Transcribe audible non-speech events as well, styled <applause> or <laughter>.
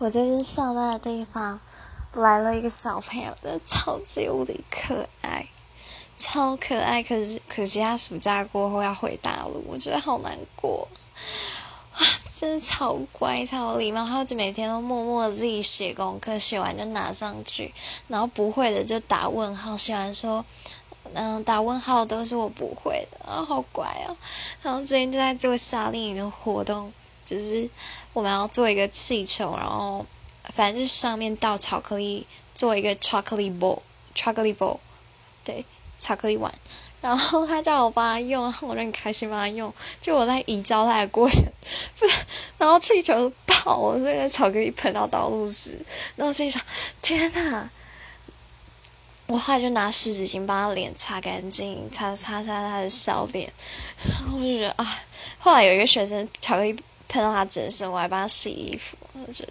我最近上班的地方来了一个小朋友，真的超级无敌可爱，超可爱。可是可惜他暑假过后要回大陆，我觉得好难过。啊，真的超乖，超礼貌，他就每天都默默的自己写功课，写完就拿上去，然后不会的就打问号，写完说，嗯，打问号都是我不会的，啊，好乖哦。然后最近就在做夏令营的活动。就是我们要做一个气球，然后反正是上面倒巧克力，做一个 chocolate ball，chocolate ball，对，巧克力碗。然后他叫我帮他用，我就很开心帮他用。就我在移交他的过程，不 <laughs> 然后气球爆了，所以巧克力喷到道路时，然后心想：天哪！我后来就拿湿纸巾把他脸擦干净，擦擦擦他的小脸。我就觉得啊，后来有一个学生巧克力。喷到他整身，我还帮他洗衣服，我觉